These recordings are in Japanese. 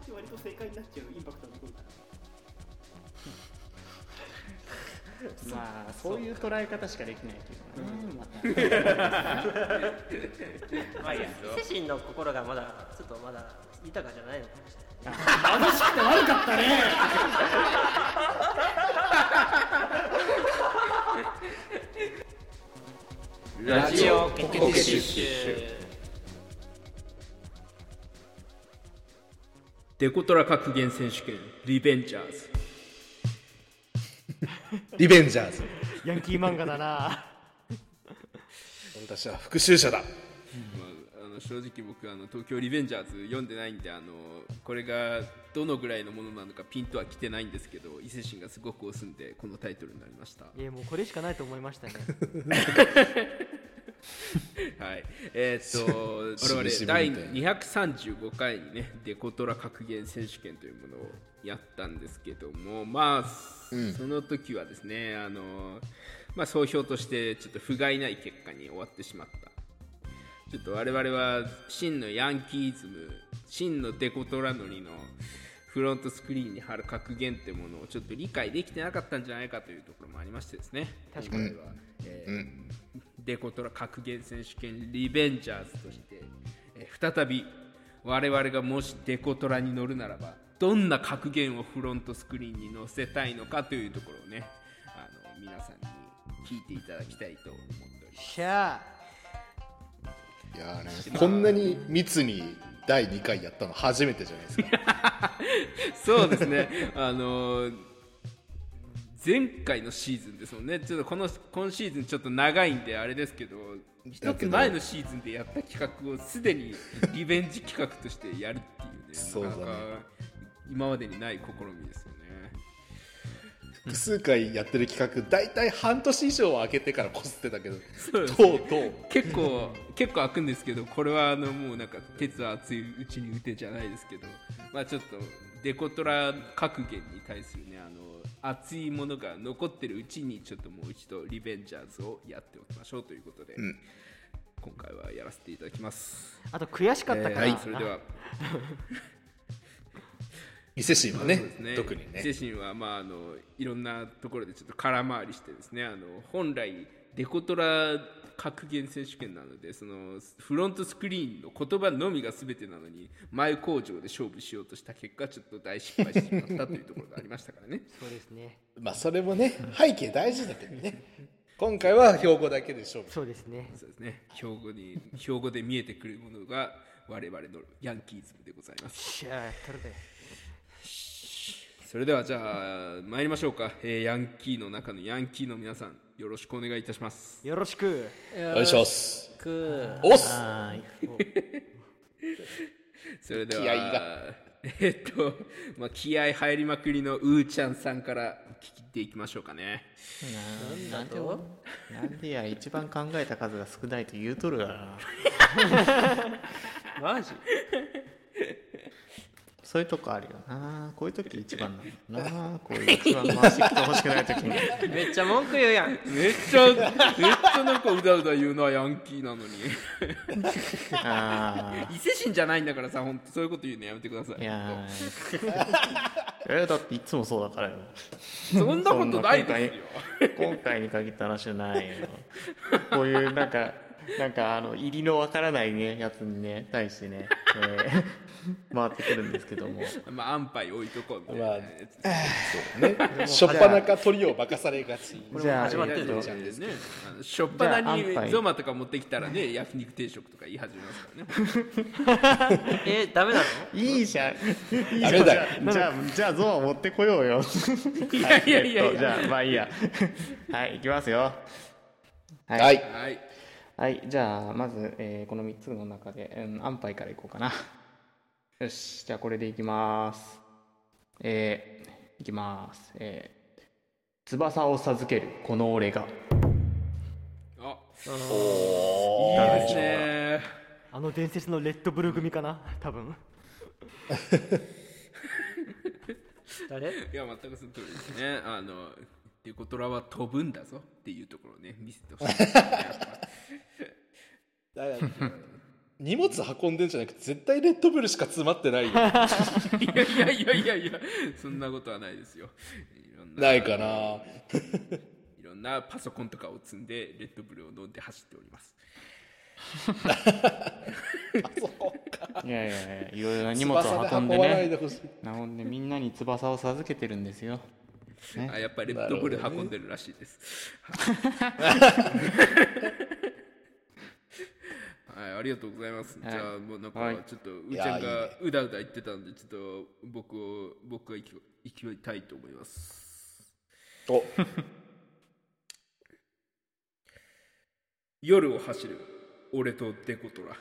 って割と正解になっちゃうインパクトが残るからまあそういう捉え方しかできないけどね、また まあいいや。伊勢神の心がまだちょっとまだ豊かじゃないのかもしれない。貧しくて悪かったね。ラジオポケティッシュデコトラ格言選手権リベンジャーズ。リベンジャーズ。ヤンキー漫画だな。私は復讐者だ。まあ、あの正直僕あの東京リベンジャーズ読んでないんであのこれがどのぐらいのものなのかピンとは来てないんですけど伊勢神がすごく押すんでこのタイトルになりました。いやもうこれしかないと思いましたね はい。えーっと 我々第しぶみたい235回にねデコトラ格言選手権というものをやったんですけどもまあ、うん。その時はですねあのまあ総評としてちょっと不甲斐ない結果に終わってしまった。ちょっと我々は真のヤンキーズム真のデコトラノリのフロントスクリーンに貼る格言ってものをちょっと理解できてなかったんじゃないかというところもありましてですね。確かに、えーデコトラ格言選手権リベンジャーズとして、えー再び我々がもしデコトラに乗るならばどんな格言をフロントスクリーンに載せたいのかというところをねあの皆さんに聞いていただきたいと思っております。しゃいやーねこんなに密に第2回やったの初めてじゃないですか。そうですね、あのー前回のシーズンですもんね、ちょっとこの今シーズンちょっと長いんであれですけど、一つ前のシーズンでやった企画をすでにリベンジ企画としてやるっていうね、そうだね。なか今までにない試みですよね。複数回やってる企画大体半年以上空けてからこすってたけど。そうですとうとう。結構結構開くんですけどこれはあのもうなんか鉄は熱いうちに打てじゃないですけど。まあちょっとデコトラ格言に対するねあの熱いものが残ってるうちにちょっともう一度リベンジャーズをやっておきましょうということで、ん。今回はやらせていただきます、あと悔しかったから、はいそれでは。伊勢神はねね。特にね。精神はまああのいろんなところでちょっと空回りしてですねあの本来デコトラ格言選手権なのでそのフロントスクリーンの言葉のみが全てなのに前工場で勝負しようとした結果ちょっと大失敗してしまったというところがありましたからね。そうですね。まあそれもね背景大事だけどね。今回は標語だけで勝負。そうですね。そうですね。標語に標語で見えてくるものが我々のヤンキーズムでございます。しゃあ取るで。それではじゃあ参りましょうか、えーヤンキーの中のヤンキーの皆さんよろしくお願いいたします。よろしく。お願いします。く。おっす。それでは気合いが。えっと、まあ、気合入りまくりのうーちゃんさんから聞いていきましょうかね。ななんでなんでや一番考えた数が少ないと言うとるがな。マジ？そういうとこあるよな。こういう時一番なんだな。こういう一番回してきてほしくない時に。めっちゃ文句言うやん。めっちゃめっちゃなんかうだうだ言うのはヤンキーなのに。あ伊勢神じゃないんだからさ本当そういうこと言うのやめてください。あいやー。えだっていつもそうだからよ。そんなことないですよ。今回に限った話じゃないよ。こういうなんかなんかあの入りのわからないねやつにね対してね、えー回ってくるんですけども。まあ安牌置いとこうみたいなまあやつね。しょっぱなか鳥を任されがち。じゃあ始まってるえっとちゃんですねあのしょっぱなじゃあ安牌にゾマとか持ってきたらね焼肉定食とか言い始めますからね。えダメなの？いいじゃん。いいじゃん。ダメだよじゃあじゃあゾウ持ってこようよ。いやいやいやいや。じゃあまあいいや。はい行きますよ。ははい。はい。はい、じゃあまず、えーこの3つの中で、うん、安牌からいこうかなよしじゃあこれでいきます。えーいきます。えー翼を授けるこの俺が。あおいいですね。あの伝説のレッドブル組かな？多分。誰？いや全くその通りですね。あのデコトラは飛ぶんだぞっていうところをね見せてほしいだから荷物運んでんじゃなくて絶対レッドブルしか詰まってないよ。いやいやいやいやいやそんなことはないですよ。いろんないかな。いろんなパソコンとかを積んでレッドブルを飲んで走っております。いやいやいやいろいろな荷物を運んで翼で運ばないでねほしい運んでみんなに翼を授けてるんですよ。ねあやっぱりレッドブル運んでるらしいです、はい、ありがとうございます。はい。じゃあもうなんかはい。ちょっとうちゃんがうだうだ言ってたんでちょっと僕を僕が行き行きたいと思います。お。夜を走る俺とデコトラ。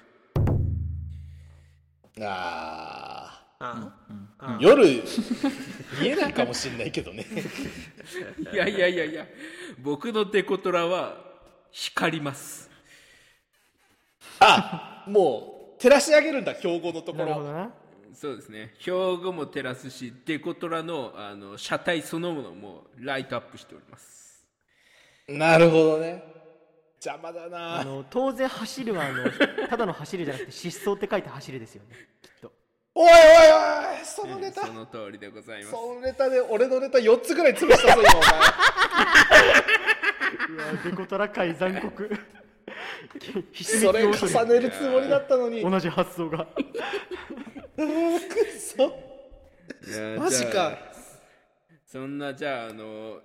ああー。夜。見えないかもしんないけどね。いやいやいやいや僕のデコトラは光ります。あ もう照らし上げるんだ標語のところ。なるほどなそうですね。標語も照らすしデコトラのあの車体そのものもライトアップしております。なるほどね。邪魔だあなの当然走るはあの ただの走るじゃなくて疾走って書いて走るですよね。きっと。おいおいおいそのネタ。その通りでございます。そのネタで俺のネタ4つぐらい潰したぞ今お前。うわデコトラ界残酷 それ重ねるつもりだったのに。同じ発想が。くそマジか。そんなじゃああの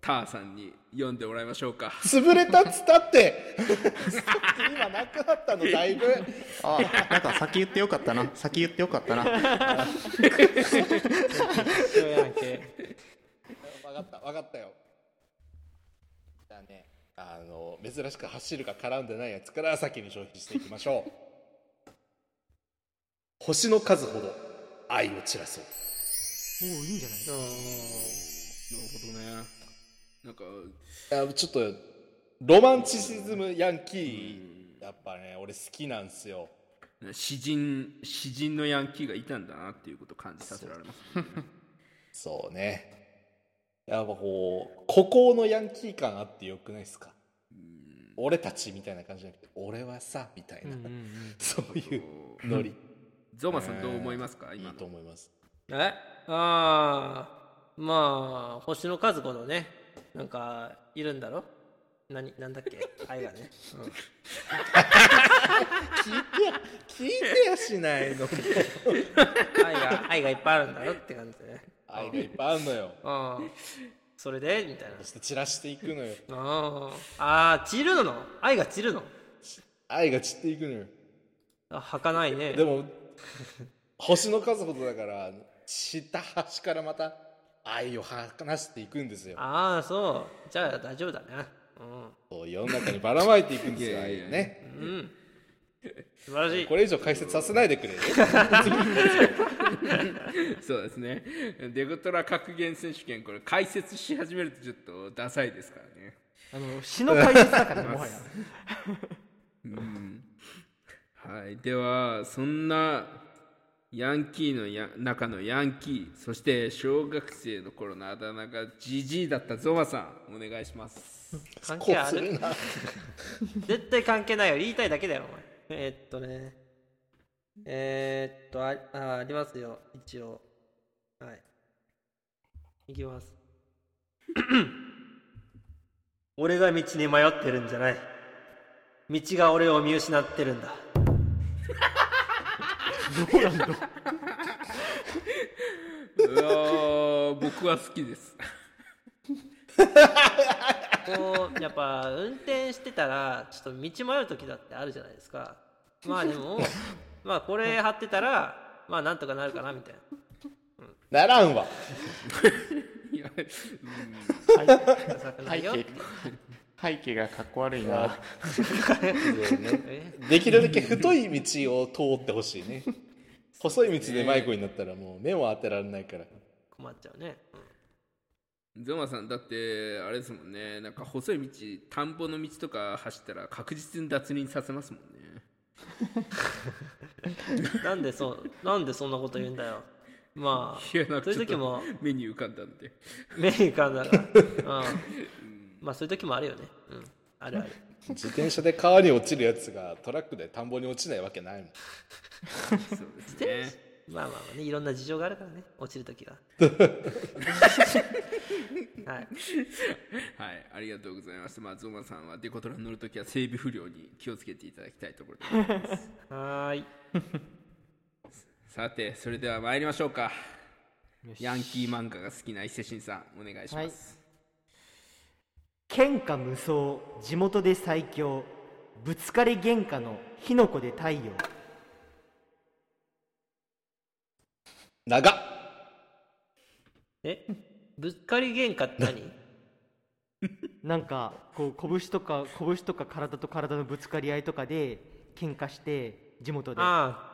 ターさんに読んでもらいましょうか。潰れたっつったって。今なくなったのだいぶ。あなんか先言ってよかったな。先言ってよかったな。分かった分かったよあの珍しく走るが絡んでないやつから先に消費していきましょう。星の数ほど愛を散らそう。おおいいんじゃない？なるほどね。なんかいやちょっとロマンチシズムヤンキーやっぱね俺好きなんすよ。詩人詩人のヤンキーがいたんだなっていうことを感じさせられますね。そうねやっぱこう孤高のヤンキー感あってよくないですか？俺たちみたいな感じじゃなくて俺はさみたいな、うんうんうん。そういうノリ。ゾマさんどう思いますか？いい今の。と思います。え？ああまあ星の数ほどねなんかいるんだろ？何なんだっけ？愛がね、聞いてやしないの。愛が愛がいっぱいあるんだろって感じでね愛がいっぱいあるのよ。それで？みたいそして散らしていくのよ。なあああー散るの？愛が散るの？愛が散っていくのよ。あ儚いね。でも星の数ほどだから散った端からまた愛を話していくんですよ。ああそう。じゃあ大丈夫だね。うん。そう世の中にばらまいていくんですよ愛をね。うん。素晴らしい。これ以上解説させないでくれ。る そうですね。デコトラ格言選手権これ解説し始めるとちょっとダサいですからね。あの詩の解説だからね もはや。はい、ではそんなヤンキーのや中のヤンキーそして小学生の頃のあだ名がジジイだったゾマさんお願いします。こ関係ある絶対関係ないよ。言いたいだけだよお前。えーっとねえーっとああありますよ。一応。はい。いきます。俺が道に迷ってるんじゃない。道が俺を見失ってるんだ？うわー僕は好きです。こうやっぱ運転してたらちょっと道迷う時だってあるじゃないですか。まあでも まあこれ貼ってたらまあなんとかなるかなみたいな。ならんわ。背景背景がかっこ悪いな。え できるだけ太い道を通ってほしいね。細い道で迷子になったらもう目も当てられないから。困っちゃうね、うん。ゾマさんだってあれですもんね。なんか細い道田んぼの道とか走ったら確実に脱輪させますもんね なんでそうなんでそんなこと言うんだよ。まあいやなんそういう時も目に浮かんだんで。目に浮かんだから、うん、まあそういう時もあるよね。うん。あるある。自転車で川に落ちるやつがトラックで田んぼに落ちないわけないもん。そうですねまあまあまあねいろんな事情があるからね落ちるときは。はい。はいありがとうございます。まあゾマさんはデコトラに乗るときは整備不良に気をつけていただきたいところでございます。はーい。さてそれでは参りましょうか。ヤンキー漫画が好きな伊勢神さんお願いします、喧嘩無双地元で最強ぶつかり喧嘩の火の粉で太陽長っ。え？ぶっかり喧嘩って何？なんかこう拳とか拳とか体と体のぶつかり合いとかで喧嘩して地元で。あ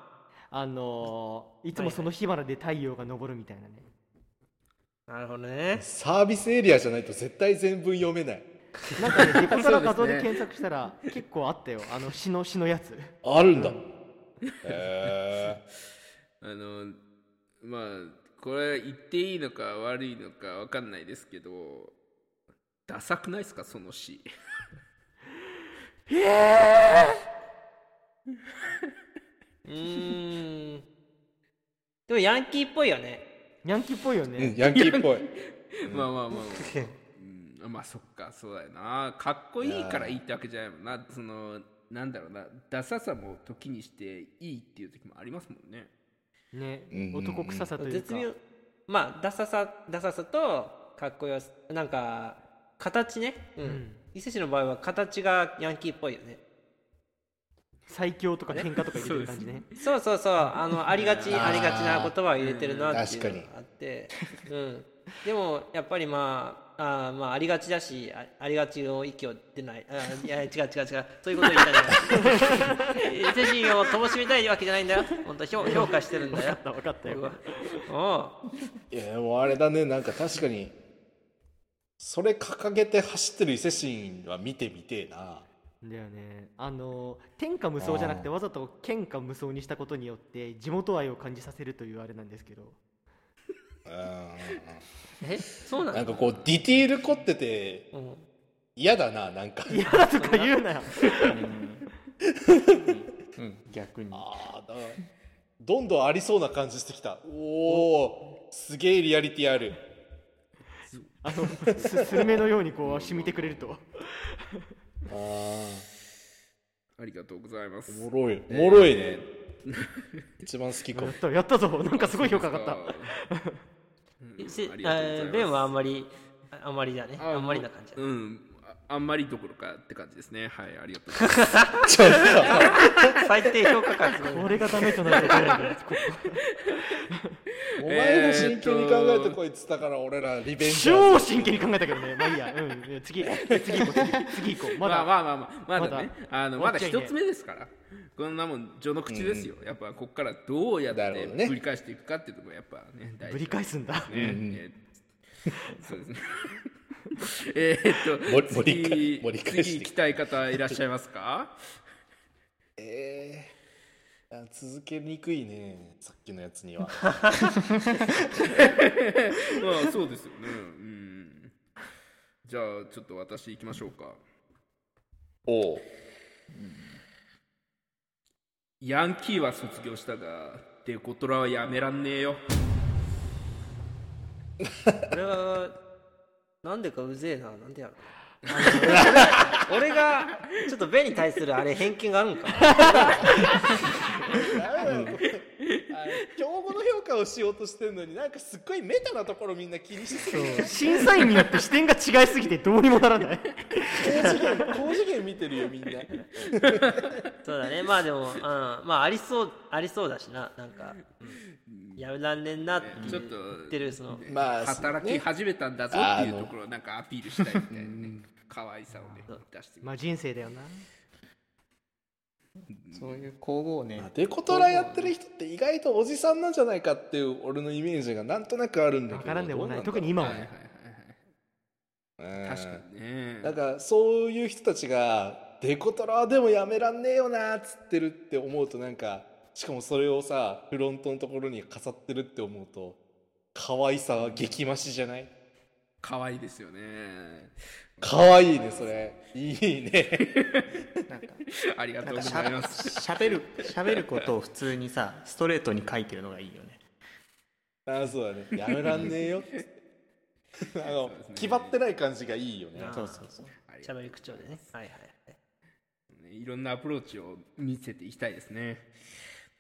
あ。のーいつもその火花で太陽が昇るみたいなね、あなるほどね。サービスエリアじゃないと絶対全文読めない。なんかね デコトラ画像で検索したら結構あったよ。あの詩の詩のやつ。あるんだ。へえ あのまあこれ言っていいのか悪いのかわかんないですけどダサくないですかその詩。うーん。でもヤンキーっぽいよね。ヤンキーっぽいよね、うんヤンキーっぽい。まあまあまあまあ、うん、まあそっかそうだよな。かっこいいからいいってわけじゃないもんな。そのなんだろうな。ダサさも時にしていいっていう時もありますもんねね男臭さというか。絶妙。まあダサさダサさとかっこよさなんか形ね。うん、ん。伊勢市の場合は形がヤンキーっぽいよね。最強とか喧嘩とか入れてる感じね。そうそうそうあのありがちありがちな言葉を入れてるなっていう確かにのがあって、うん、でもやっぱりまああーまあありがちだしあありがちの息を出ない。あーいや違う違う違う。そういうことを言いたいんだよ。伊勢神を乏しみたいわけじゃないんだよ。本当評評価してるんだよ。分かったよ。僕は。おう。いやもうあれだね。なんか確かにそれ掲げて走ってる伊勢神は見てみてえな。だよね。あの天下無双じゃなくてわざと喧嘩無双にしたことによって地元愛を感じさせるというあれなんですけど。うんえそうなの？なんかこうディティール凝っててうん嫌だななんか。嫌だとか言うなよ。うん。逆に。あーだどんどんありそうな感じしてきた。おおすげえリアリティある。あのすスルメのようにこう染みてくれると。あー。ありがとうございます。おもろい。おもろいね。一番好きかも。やったやったぞ。なんかすごい評価上がったうベンはあんまりああんまりだねあんまりな感じだうんああんまりどころかって感じですね。はいありがとう。ございますちょっと。最低評価感 これがダメとなるとお前が真剣に考えてこいっつったから俺らリベンジ超真剣に考えたけどね。まあいいや。うん。次。次行こう。次次行こう。まだ。まあまあまあまあまだね。まだ。あのまだ一つ目ですから。こんなもん序の口ですよ、やっぱここからどうやって繰り返していくかっていうところがやっぱね大ぶり事返すんだ。ね、えーそうですね えーっと次次行きたい方いらっしゃいますか？えー、あ続けにくいねさっきのやつには。まあそうですよね。うん。じゃあちょっと私行きましょうか。おう。ヤンキーは卒業したがデコトラはやめらんねえよ。これはなんでかうぜえななんでやろう。俺がちょっとベンに対するあれ偏見があるん。か競合の評価をしようとしてるのになんかすっごいメタなところみんな気にして。審査員によって視点が違いすぎてどうにもならない。高次元高次元見てるよみんな。そうだね。まあでも、うん、まあありそうありそうだしななんか、うん、やめらんねんなって言ちょってるそのまあ働き始めたんだぞっていうところをなんかアピールしたいみたいなね。可愛さをね出してみまあ人生だよな。そういう皇后をねデコトラやってる人って意外とおじさんなんじゃないかっていう俺のイメージがなんとなくあるんだけど分からんでもない。特に今ははいはいねはいはい確かにね。なんかそういう人たちがデコトラでもやめらんねえよなっつってるって思うとなんかしかもそれをさフロントのところに飾ってるって思うと可愛さは激増しじゃない？可愛いですよね。かわいいねそれ。いいね。なんかありがとうございます。しゃべるしゃべることを普通にさストレートに書いてるのがいいよね。あそうだね。やめらんねえよ。あの、気張ってない感じがいいよね。そうそうそう。喋り口調でね。はいはいはい。いろんなアプローチを見せていきたいですね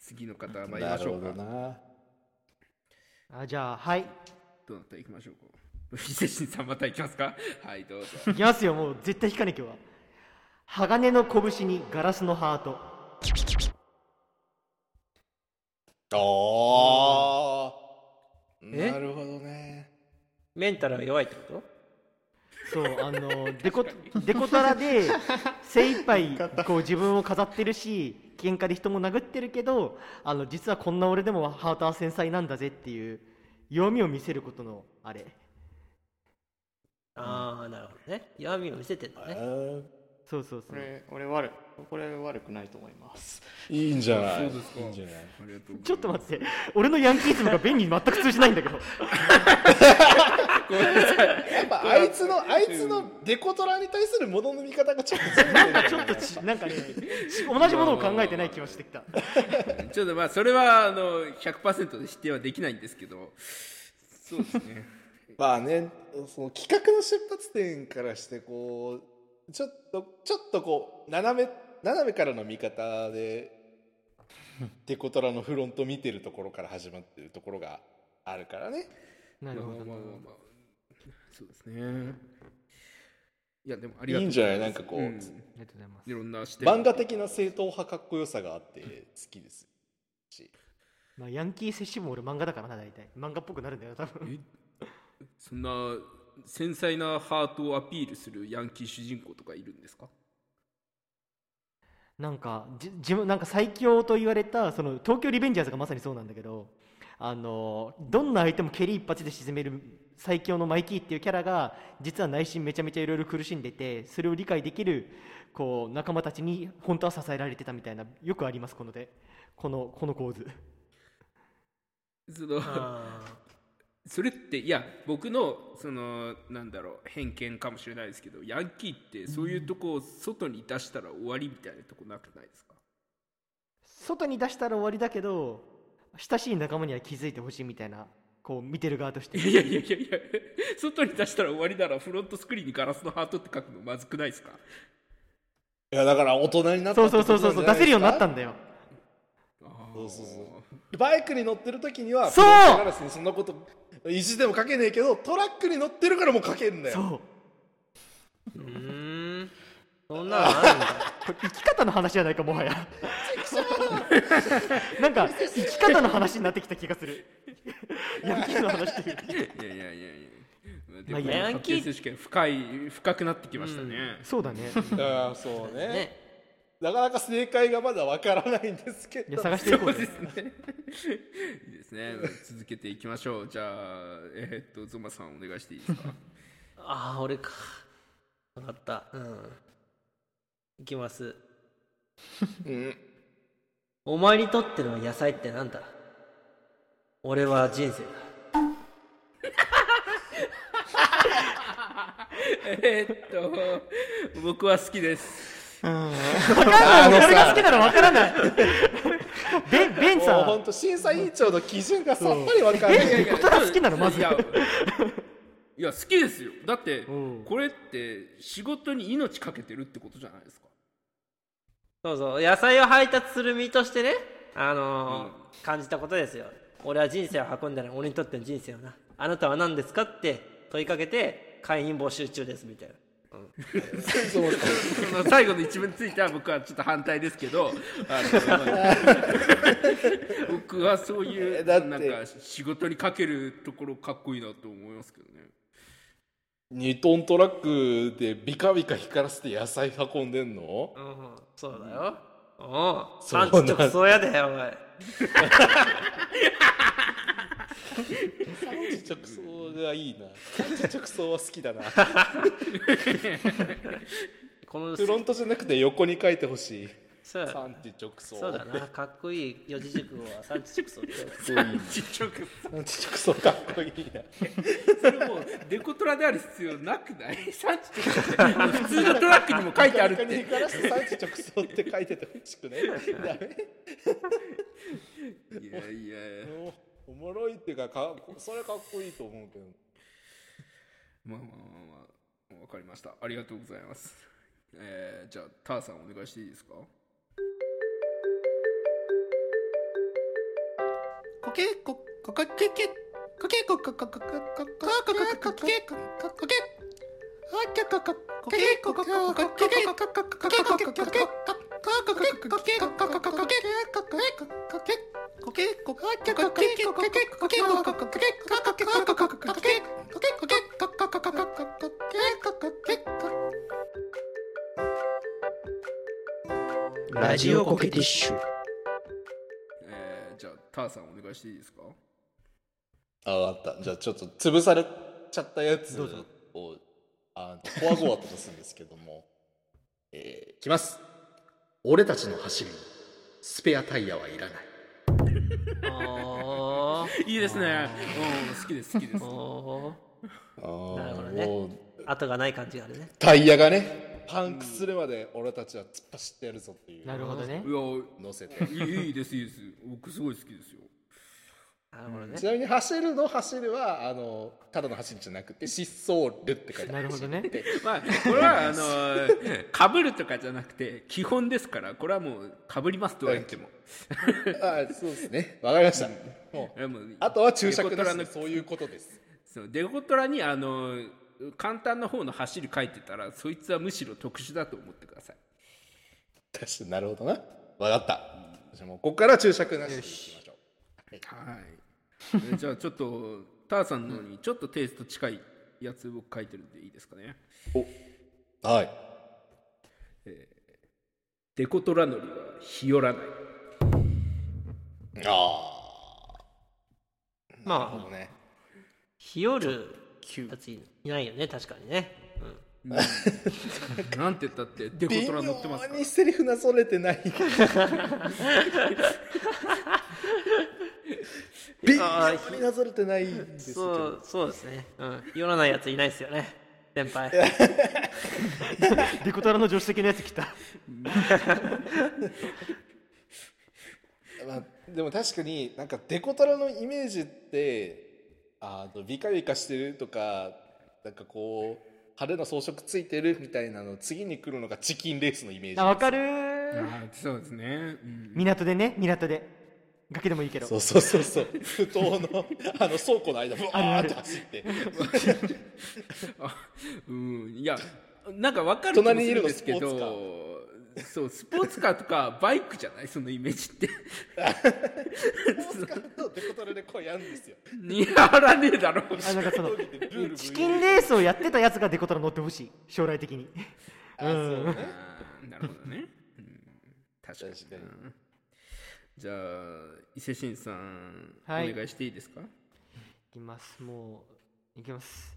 次の方参りましょうか。なるほどなあじゃあはい。どなた？行きましょうか。伊勢神さんまた行きますか？はいどうぞ。いきますよもう絶対引かね今日は。鋼の拳にガラスのハート。あえ？なるほどね。メンタルが弱いってこと？そうあのデコデコトラで精一杯こう自分を飾ってるし喧嘩で人も殴ってるけどあの実はこんな俺でもハートは繊細なんだぜっていう弱みを見せることのあれ。ああなるほどね。弱みを見せてんだねそうそうそう。これ俺悪これ悪くないと思います。いいんじゃない？そうですか。いいんじゃない？ありがとうちょっと待って。俺のヤンキーズムがベンに全く通じないんだけど。やっぱあいつのあいつのデコトラに対するものの見方がちょっとずれてるなんかちょっとちなんかね同じものを考えてない気はしてきた。ちょっとまあそれはあの100%で否定はできないんですけど。そうですね。まあねその企画の出発点からしてこうちょっとちょっとこう斜め斜めからの見方でデコトラのフロント見てるところから始まってるところがあるからね。なるほど。まあまあまあまあ。そうですね。いやでもありがとういいんじゃない？なんかこう、ん。ありがとうございます。いろんな視点。漫画的な正統派かっこよさがあって好きですし。まあ、ヤンキー摂取も俺漫画だからな大体。漫画っぽくなるんだよ多分。そんな繊細なハートをアピールするヤンキー主人公とかいるんですか？なんかじ自分なんか最強と言われたその東京リベンジャーズがまさにそうなんだけどあのどんな相手も蹴り一発で沈める最強のマイキーっていうキャラが実は内心めちゃめちゃいろいろ苦しんでてそれを理解できるこう仲間たちに本当は支えられてたみたいなよくありますこのでこのこの構図。そのあそれっていや僕のそのなんだろう偏見かもしれないですけどヤンキーってそういうとこを外に出したら終わりみたいなとこなくないですか？外に出したら終わりだけど親しい仲間には気づいてほしいみたいなこう見てる側として。いやいやいやいや外に出したら終わりならフロントスクリーンにガラスのハートって書くのまずくないですか？いやだから大人になったそうそうそうそうそう出せるようになったんんだよ。そうそうそう。バイクに乗ってる時にはそう！ガラスにそんなこと意地でもかけねえけどトラックに乗ってるからもうかけるんだよ。そう。ーうーん。そんなのあるんだ。こ れ生き方の話じゃないかもはや。なんか生き方の話になってきた気がする。ヤンキーの話っていう。いやいやいやいや。まあヤンキー選手権深い深くなってきましたね、そうだね。ああそうね。ねなかなか正解がまだわからないんですけど。いや探していこうぜ。いいですね。続けていきましょう。じゃあえーっとゾマさんお願いしていいですか？ああ俺か。分かった。うん。いきます。うん。お前にとっての野菜ってなんだ？俺は人生だ。えーっと僕は好きです分からない俺が好きなの分からない。ベンベンもうさ本当審査委員長の基準がさっぱりわかんない。えことが好きなのまずいやいや好きですよだってうんこれって仕事に命かけてるってことじゃないですかそうそう野菜を配達する身としてねあのー感じたことですよ俺は人生を運んだら俺にとっての人生をなあなたは何ですかって問いかけて会員募集中ですみたいなその最後の一文については僕はちょっと反対ですけど僕はそういうなんか仕事にかけるところかっこいいなと思いますけどね。2トントラックでビカビカ光らせて野菜運んでんの？うんそうだよ。うん。産地直送やでお前 産地直送がいいな。産地直送は好きだな。このフロントじゃなくて横に書いてほしい。そう。や産地直送そうだな。かっこいい四字熟語は産地直送ってちっちゃく産地直送かっこいいな。それもうデコトラである必要なくない？産地直送普通のトラックにも書いてあるって。産地直送って書いててほしくねダメ？いやいや。おおもろいっていうかかそれかっこいいと思うけどまあまあまあまあわかりましたありがとうございますえー、じゃあターさんお願いしていいですかこけこここけけこけここここここここここけここけあきゃこここけここここけこここけこここけこここけこここけこここけこけこここけこけこあきゃこけここけこけこここけこここけこここけこけこけこけこここけこけラジオコケティッシュ。えー、じゃあターさんお願いしていいですか？あ分かった。じゃあちょっと潰されちゃったやつどうぞ。をあフォアゴアとするんですけども。えー、いきます。俺たちの走りにスペアタイヤはいらない。あいいですね。うん好きです好きです。あー。なるほどね。もうー後がない感じがあるね。タイヤがねパンクするまで俺たちは突っ走ってやるぞっていう。なるほどね。いや乗せて。いいいいですいいです。僕すごい好きですよなるほどね。ちなみに走るの走るはあのただの走りじゃなくて疾走るって書いてある。なるほどね。まあこれはあのかぶるとかじゃなくて基本ですからこれはもうかぶりますとは言っても。あそうですね。わかりました、もうあとは注釈デコトラのなしでそういうことです。そうデコトラにあの簡単な方の走り書いてたらそいつはむしろ特殊だと思ってください。確かになるほどな。わかった。じゃあもうここから注釈なしでいきましょう。はい。え じゃあちょっとターさんのにちょっとテイスト近いやつ僕書いてるんでいいですかね。はい。デコトラ乗りは日和らない。あまあなるほどね。日和るやついないよね確かにね、なんて言ったって デコ微トラ乗ってますから。妙にセリフなぞれてない 微妙になぞれてないんでうん、すそうそうですね。うん。日和らないやついないですよね。先輩。デコトラの助手席のやつ来た。まあ、でも確かになんかデコトラのイメージってあのビカビカしてるとかなんかこう派手な装飾ついてるみたいなの次に来るのがチキンレースのイメージあわかるあそうですね、うん。港でね港で崖でもいいけど。そうそうそうそう。不当のあの倉庫の間ブワーって走って。あ うん。いやなんか分かる気もするんですけ隣にいるのどそうスポーツカーとかバイクじゃない？そのイメージって。使うとデコトラでこうやるんですよ。似合わねえだろ。あなんかそのルールチキンレースをやってたやつがデコトラ乗ってほしい。将来的に。あそうね。なるほどね、うん、確かに確かに。うんじゃあ伊勢神さん、はい。お願いしていいですか？いきます。もういきます。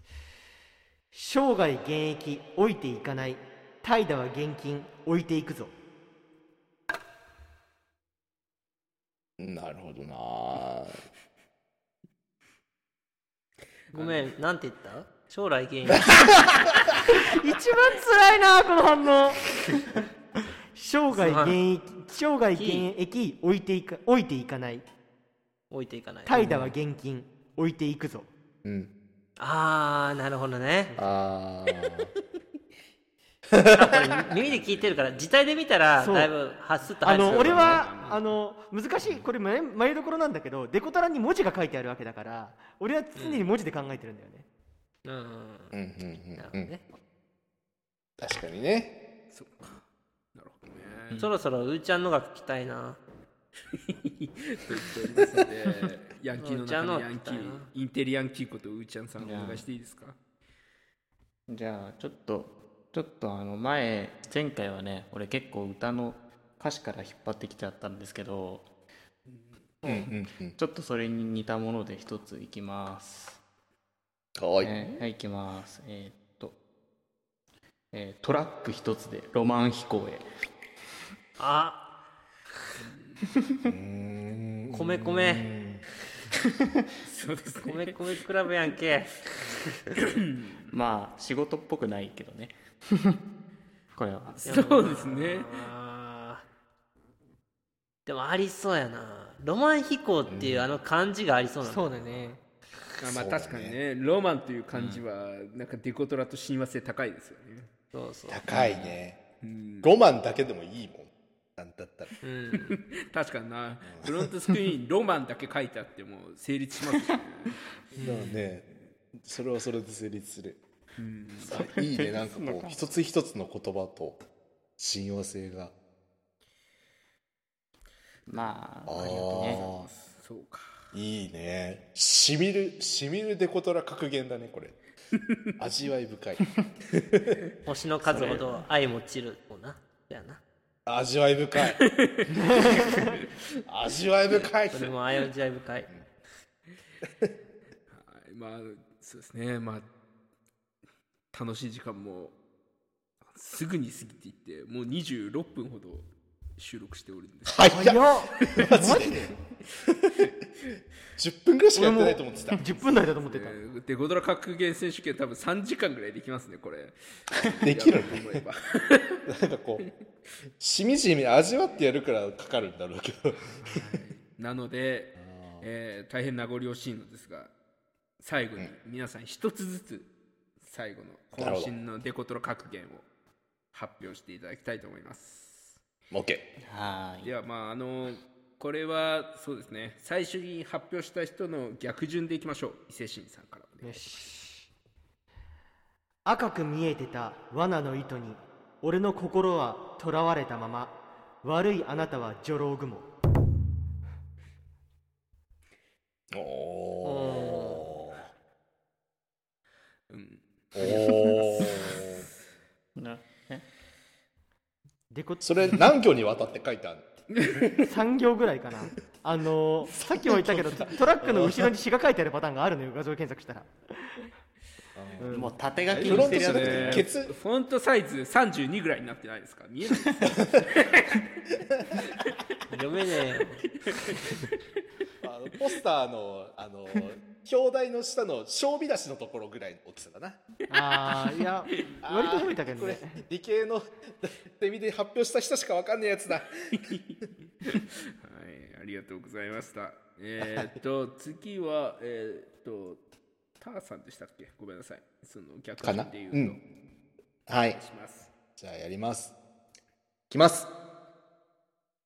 生涯現役置いていかない怠惰は現金置いていくぞ。なるほどな。ごめんなんて言った？将来現役。一番辛いなこの反応生涯現役生涯現役置いていか置いていかない。置いていかない。怠惰は現金置いていくぞ。うん。ああなるほどね。あー。あこれ耳で聞いてるから字体で見たらだいぶハスッとあ入る。の俺はあの難しいこれ前前どころなんだけどデコトラに文字が書いてあるわけだから俺は常に文字で考えてるんだよね、うんうんうん。うんうんなるほどね、確かにね。そうかなるほどね。そろそろうーちゃんのが聞きたいな。と言っておりますのでヤンキーの中のヤンキーうーちゃんのインテリヤンキーことうーちゃんさんお願いしていいですか？じゃあちょっとちょっとあの前前回はね俺結構歌の歌詞から引っ張ってきちゃったんですけどうんうんうん。ちょっとそれに似たもので一ついきます。かわいい、えーはい、いきます。えーっと、えートラック一つでロマン飛行へ。あ。米米。そうですね。米米クラブやんけ。まあ仕事っぽくないけどね。これは。そうですね。でもありそうやな。ロマン飛行っていうあの漢字がありそうなの。そうだね。あまあ確かにね。ロマンという漢字はなんかデコトラと親和性高いですよねそうそう。高いね。ロマンだけでもいいもん。なんだったら。うん。確かにな。フロントスクリーンにロマンだけ書いてあっても成立しますよね。だからね。それはそれで成立する、あいいね。なんかこう一つ一つの言葉と親和性が。まああありがとうねあそうか。いいね。しみるしみるデコトラ格言だねこれ 味わい深い。星の数ほど愛も散るもんなやな。味わい深い。味わい深い。それも愛味わい深い。はいまあそうですね。まあ楽しい時間もすぐに過ぎていってもう26分ほど収録しておるんです。早っ。マジで？10分ぐらいしかやってないと思ってた。10分台だと思ってた。えーデコドラ格言選手権多分3時間ぐらいできますねこれ。できると思えば。なんかこうしみじみ味わってやるからかかるんだろうけど。なので、えー大変名残惜しいのですが最後に皆さん一つずつ最後の渾身のデコトラ格言を発表していただきたいと思いますオッケはーいではまああのこれはそうですね。最初に発表した人の逆順でいきましょう。伊勢神さんからお願いします。赤く見えてた罠の糸に俺の心は囚われたまま。悪いあなたは女郎雲。ー。おうん。ー。おーなえでこそれ何行にわたって書いてある3行ぐらいかな。あのーさっきも言ったけどトラックの後ろに詩が書いてあるパターンがあるのよ画像検索したらもう縦書きフロントにしてるやつケツ。フォントサイズ32ぐらいになってないですか？見えない。読めねえよ。あのポスターのあの表題の下の小見出しのところぐらいの大きさだな。ああいや割と増えたけどこれね理系の ゼミで発表した人しかわかんないやつだ。はい、ありがとうございました。えーっと、次は、えーっと、ターさんでしたっけ？ごめんなさい。その逆かな？順で言うと、うん。はい。じゃあやります。いきます。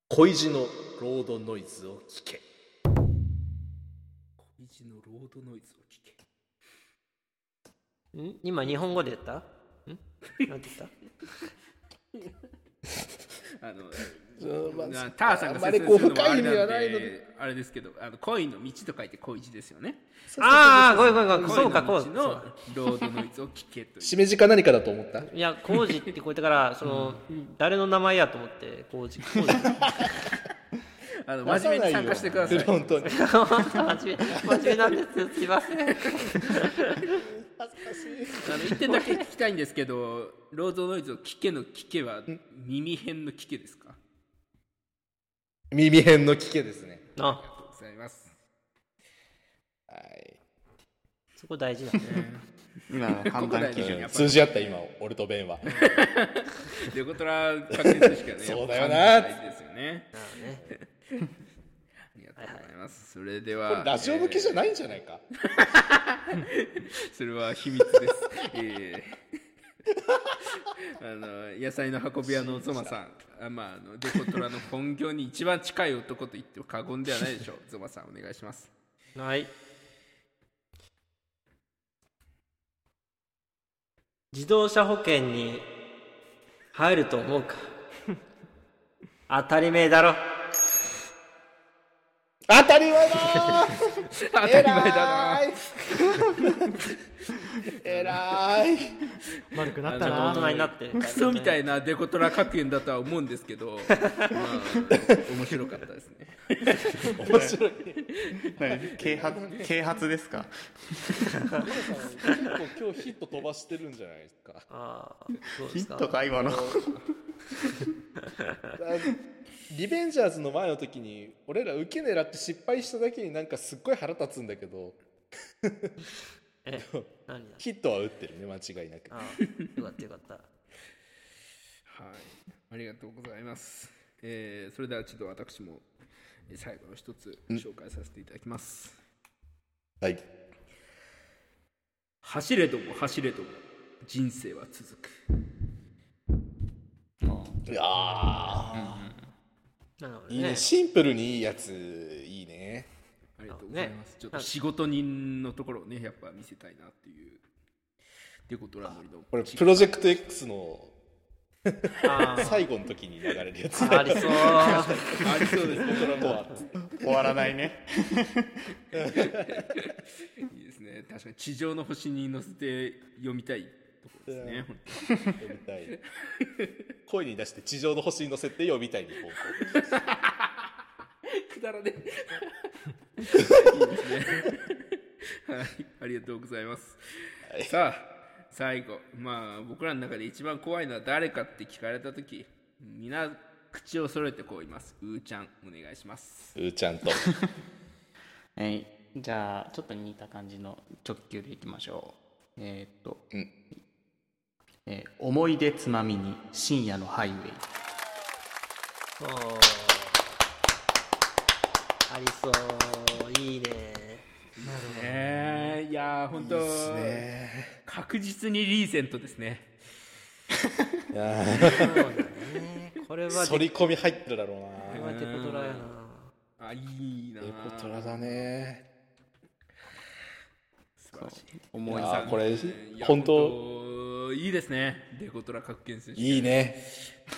恋路のロードノイズを聞け。恋路のロードノイズを聞け。ん？今日本語で言った？ん？なんて言った？あの、ターさんが説明するのもあれなんはないので、あれですけど、あの恋の道と書いて恋路ですよね。ああごめんごめんごめんそうかこう恋のロードノイズを聞けと。しめじか何かだと思った？いや工事って聞こえたからその、誰の名前やと思って工事工事あの真面目に参加してください。本当に。真面目真面目なんですすいませんあの一点だけ聞きたいんですけど、ロードノイズを聞けの聞けは耳辺の聞けですか？耳辺の聞けですね。あ。ありがとうございます。はい。そこ大事だね。今の判断基準。通じ合った今俺とベンは。デコトラ確認しかね、そうだよな。大事ですよね。なるほどねありがとうございます。それでこは、れラジオ向けじゃえないんじゃないか、ーそれは秘密です。えー あの野菜の運び屋のゾマさん、あまあ、あのデコトラの本業に一番近い男と言っても過言ではないでしょう。ゾマさん、お願いします。はい自動車保険に入ると思うか？当たり前だろ当たり前だ 当たり前だな。えらい。丸くなったちょっと大人なになって。クソみたいなデコトラ格言だとは思うんですけど、まあ、面白かったですね。面白い。何？啓発啓発ですか？結構今日ヒット飛ばしてるんじゃないですかヒットか今のリベンジャーズの前の時に俺ら受け狙って失敗しただけになんかすっごい腹立つんだけど。え 何だヒットは打ってるね間違いなく。ああよかったよかった。はい、ありがとうございます。えーそれではちょっと私もえー最後の一つ紹介させていただきます。はい。走れども走れども人生は続く。いやなるほどーいいね。ねシンプルにいいやついいね。ありがとうございます。ちょっと仕事人のところをね、やっぱ見せたいなっていう。デコトラノリのこれプロジェクト X のあー。最後の時に流れるやつ。ありそうありそうです。ね。とは終わらないね。いいですね。確かに地上の星に乗せて読みたいところですね。本読みたい声に出して地上の星に乗せて読みたいにこ当くだらねえ。いいですね。はい、ありがとうございます。さあ、最後、まあ、僕らの中で一番怖いのは誰かって聞かれたとき、みんな口を揃えてこう言います。うーちゃん、お願いします。ううーちゃんとはい じゃあちょっと似た感じの直球でいきましょうえーっと、うんえー思い出つまみに深夜のハイウェイ。ありそう。いいね。えー、いやー、本当確実にリーゼントですね。ね。これはー反り込み入ってるだろうな。これはデコトラやな。あ、いいなデコトラだね。素晴らしい。思いいやーこれ本当当いいですね。デコトラ各県選手。いいね。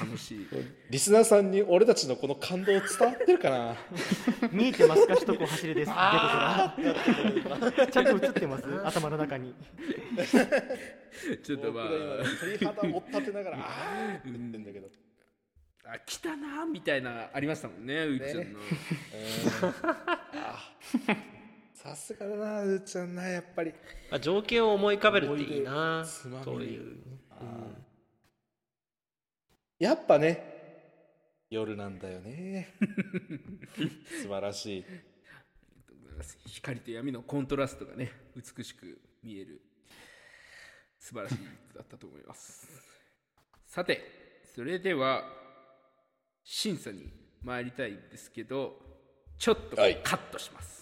楽しい。リスナーさんに俺たちのこの感動伝わってるかな？見えてますか？首都高走れです。デコトラ。ちゃんと映ってます？頭の中に。ちょっとまあ、鳥肌を立てながら あーって言ってんだけど。あ来たなみたいなありましたもんね、うーちゃんの。さすがだなうーちゃんなやっぱり。まあ情景を思い浮かべるっていいなそういう。やっぱね夜なんだよね。素晴らしい。光と闇のコントラストがね、美しく見える。素晴らしいだったと思います。さて、それでは審査に参りたいんですけど、ちょっとカはい。ットします。はい、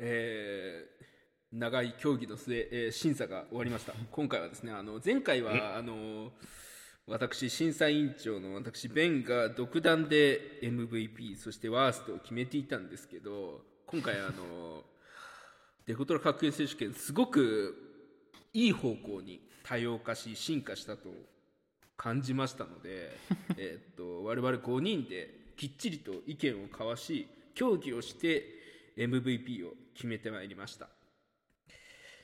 えー長い協議の末、えー審査が終わりました。今回はですね、あの前回はあの私審査委員長の私ベンが独断で MVP そしてワーストを決めていたんですけど今回あの デコトラ格ゲー選手権すごくいい方向に多様化し進化したと感じましたので えーっと我々5人できっちりと意見を交わし協議をして MVP を決めてまいりました。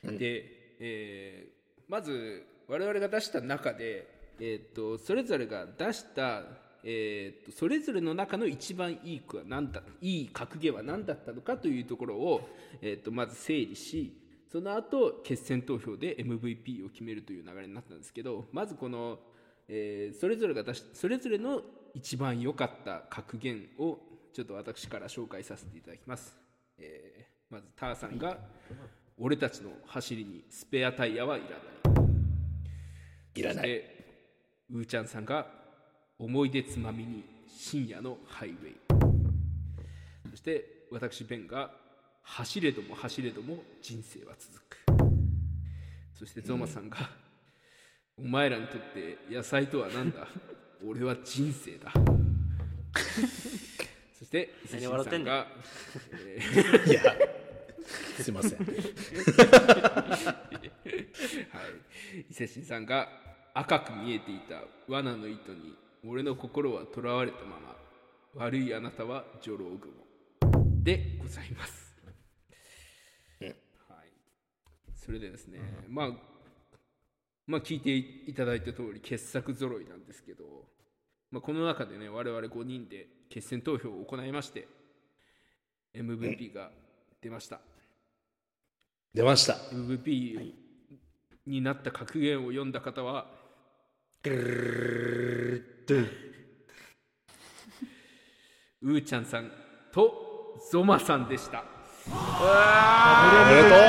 で、えーまず我々が出した中で、えー、とそれぞれが出した、えー、とそれぞれの中の一番いい句は何だいい格言は何だったのかというところを、えー、とまず整理しその後決選投票で MVP を決めるという流れになったんですけどまずこの、えーそれぞれが出しそれぞれの一番良かった格言をちょっと私から紹介させていただきます。えーまずターさんが「俺たちの走りにスペアタイヤはいらない」いらない。そしてうーちゃんさんが「思い出つまみに深夜のハイウェイ」そして私ベンが「走れども走れども人生は続く」そしてゾーマさんが「お前らにとって野菜とは何だ？俺は人生だ」そして伊勢何笑ってんねん。さんが、えーいやすいません。はい、伊勢神さんが赤く見えていた罠の糸に俺の心はとらわれたまま悪いあなたは女郎雲。でございます、はい、それでですね、まあまあ聞いていただいた通り傑作揃いなんですけど、まあ、この中でね我々5人で決選投票を行いまして MVP が出ました。出ました。MVP になった格言を読んだ方はうーちゃんさんとゾマさんでしたおめでとう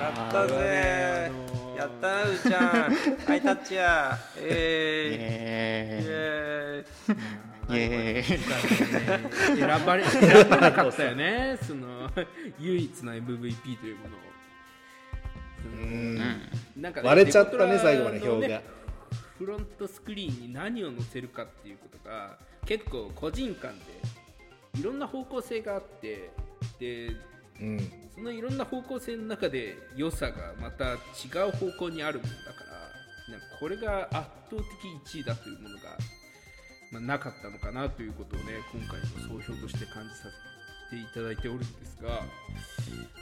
やったぜやったなうーちゃん。ハイタッチや。えー。イイ。エーイ。イイエーイ。選ばれ 選ばなかったよね。その唯一の MVP というものを。うん。なんか割れちゃったね最後までの表が。フロントスクリーンに何を載せるかっていうことが結構個人間でいろんな方向性があってでうん。そのいろんな方向性の中で良さがまた違う方向にあるものだからなんかこれが圧倒的1位だというものが、まあ、なかったのかなということをね今回の総評として感じさせていただいておるんですが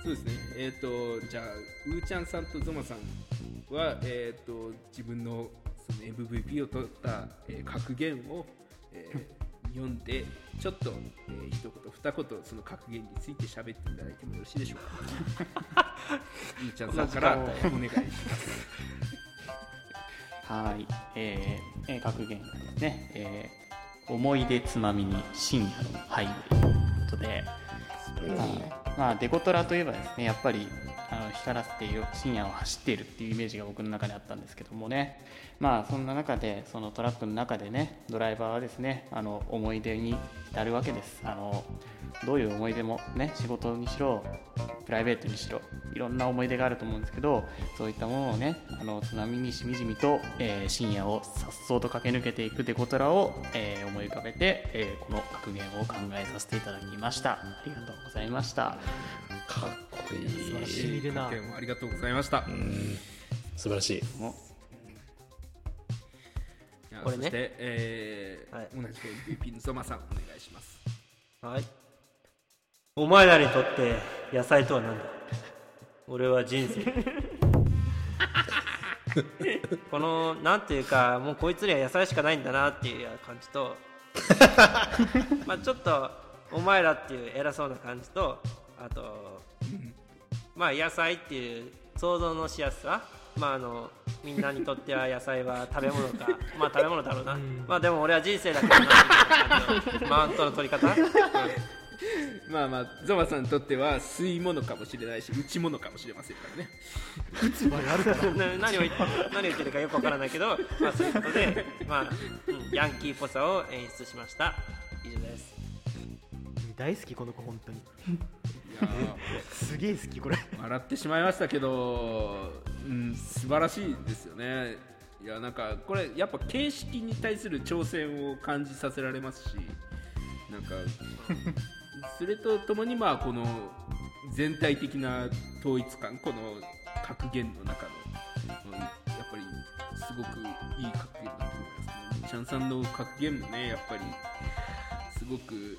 そうですね。えっ、とじゃあうーちゃんさんとゾマさんは、えー、と自分のその MVP を取った、えー格言を、えー読んでちょっと、えー一言二言その格言について喋っていただいてもよろしいでしょうか？うーちゃんさんからお願いしますはい、えーえー格言ですね、えー思い出つまみに深夜のハイウェイということで、まあ、まあデコトラといえばですねやっぱりあの光らせている深夜を走っているっていうイメージが僕の中であったんですけどもね。まあそんな中でそのトラックの中でねドライバーはですねあの思い出に浸るわけです。あのどういう思い出もね仕事にしろプライベートにしろいろんな思い出があると思うんですけどそういったものをねあの津波にしみじみと、えー深夜をさっそうと駆け抜けていくデコトラを、えー思い浮かべて、えーこの格言を考えさせていただきました。ありがとうございました。い素晴らしい。ありがとうございました。うん。素晴らしい。これね。そして、えーはい。同じく MVP のゾマさんお願いします。はい。お前らにとって野菜とは何だ？俺は人生。このなんていうかもうこいつには野菜しかないんだなっていう感じと まあちょっとお前らっていう偉そうな感じとあとまあ野菜っていう想像のしやすさ。まああのみんなにとっては野菜は食べ物か。まあ食べ物だろうな、まあでも俺は人生だからな。マウントの取り方、うん。まあまあゾマさんにとっては吸い物かもしれないし打ち物かもしれませんからね。な何を言って何を言ってるかよくわからないけど、まあ、そういうことで、まあうんヤンキーっぽさを演出しました。以上です。大好きこの子本当にすげえ好きこれ。笑ってしまいましたけど、うん、素晴らしいですよね。いやなんかこれやっぱ形式に対する挑戦を感じさせられますしなんかそれとともにまあこの全体的な統一感この格言の中の、うんやっぱりすごくいい格言だと思いますね。チャンさんの格言もねやっぱりすごく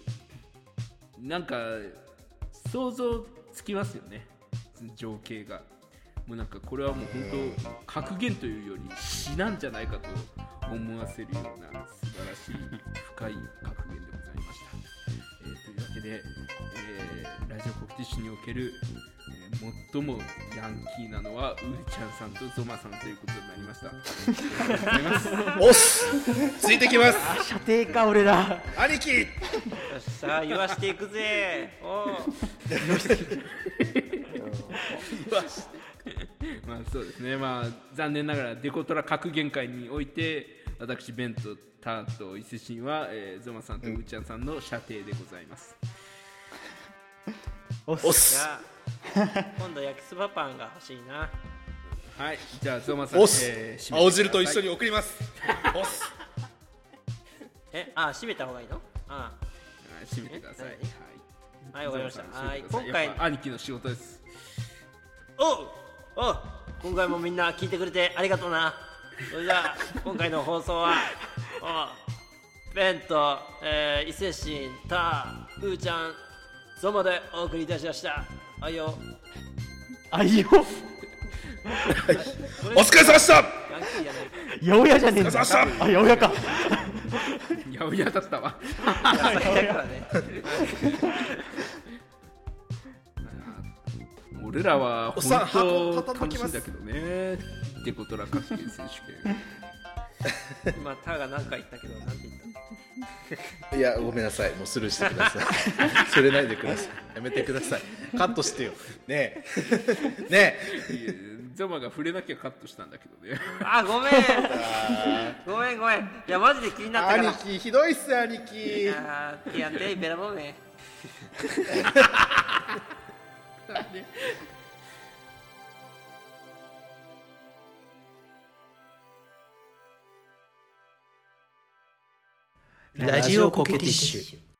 なんか想像つきますよね。情景が。もうなんかこれはもう本当格言というより詩なんじゃないかと思わせるような素晴らしい深い格言でございました、えーというわけで、えーラジオコクティッシュにおける、最もヤンキーなのはうーちゃんさんとゾマさんということになりました。ありがとうございますおっす。ついてきます。射程か俺ら。兄貴。よしさあ言わしていくぜ。おう。まあそうですね。まあ残念ながらデコトラ格言会において私ベンとターと伊勢神は、えーゾマさんとうーちゃんさんの射程でございます、おっおっす 今度焼きそばパンが欲しいな。はいじゃあゾマさんおっす。えー青汁と一緒に送ります。おっす。えあ閉めた方がいいの？あはい締めてください。はい。はいわかりました。はい今回兄貴の仕事です。おうおう。今回もみんな聞いてくれてありがとうな。それじゃあ 今回の放送はおう。ベンと、えー、伊勢神ターふーちゃんゾマでお送りいたしましたあいよあいよお疲れ様でした。ヤンキーじゃない八百屋じゃねえんだあ八百屋か。いやいやだったわ。野菜だからね。俺らは本当箱楽しいんだけどね。デコトラ格闘選手権 今タが何か言ったけどなんて言った いやごめんなさい。もうスルーしてください。それないでください。やめてください。カットしてよ。ねえ。ねえ。いやザマが触れなきゃカットしたんだけどね。あごめん。ごめんごめん。いやマジで気になったから。兄貴ひどいっす兄貴。いやー que andei pela bome. ラジオコケティッシュ。